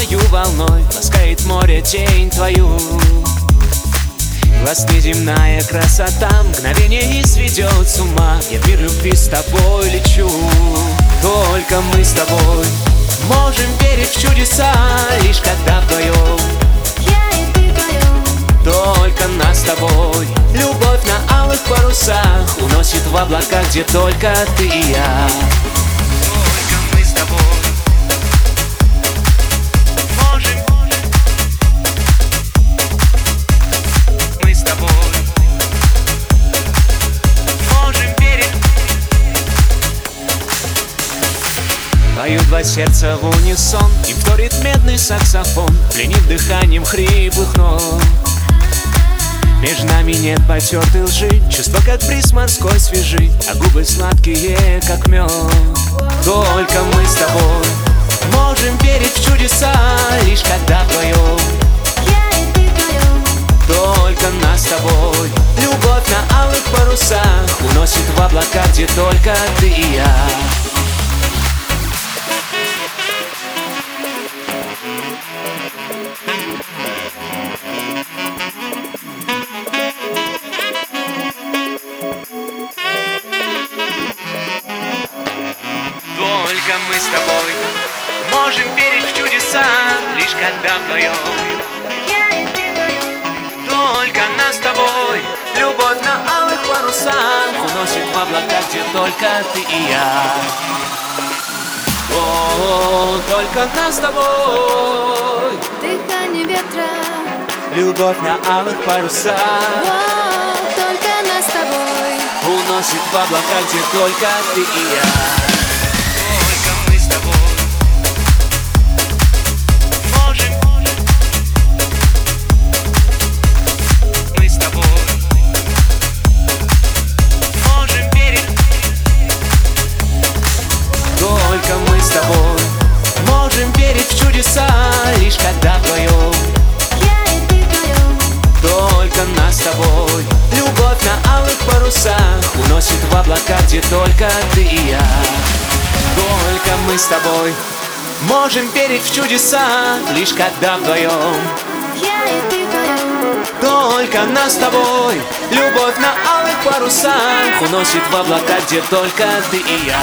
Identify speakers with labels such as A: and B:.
A: Теплою волной ласкает море тень твою. Глаз неземная красота Мгновение и сведет с ума. Я в мир любви с тобой лечу. Только мы с тобой Можем верить в чудеса Лишь когда вдвоем
B: Я и ты вдвоем
A: Только нас с тобой. Любовь на алых парусах Уносит в облака, где только ты и я Поют два сердца в унисон. Им вторит медный саксофон. Пленив дыханием хриплых нот. Между нами нет потертой лжи. Чувства как бриз морской свежи А губы сладкие, как мед Только мы с тобой Можем верить в чудеса Лишь когда вдвоем
B: Я и ты вдвоем
A: Только нас с тобой. Любовь на алых парусах Уносит в облака, где только ты и я с тобой. Можем верить в чудеса Лишь когда вдвоем. Только нас с тобой. Любовь на алых парусах Уносит в облака, где только ты и я. О, только нас с тобой.
B: Дыхание ветра.
A: Любовь на алых парусах
B: О, Только нас с тобой.
A: Уносит в облака, где только ты и я чудеса Лишь когда вдвоем
B: Я и ты вдвоем
A: только нас с тобой. Любовь на алых парусах Уносит в облака, где только ты и я. Только мы с тобой Можем верить в чудеса Лишь когда вдвоем
B: Я и ты вдвоем
A: Только нас с тобой. Любовь на алых парусах Уносит в облака, где только ты и я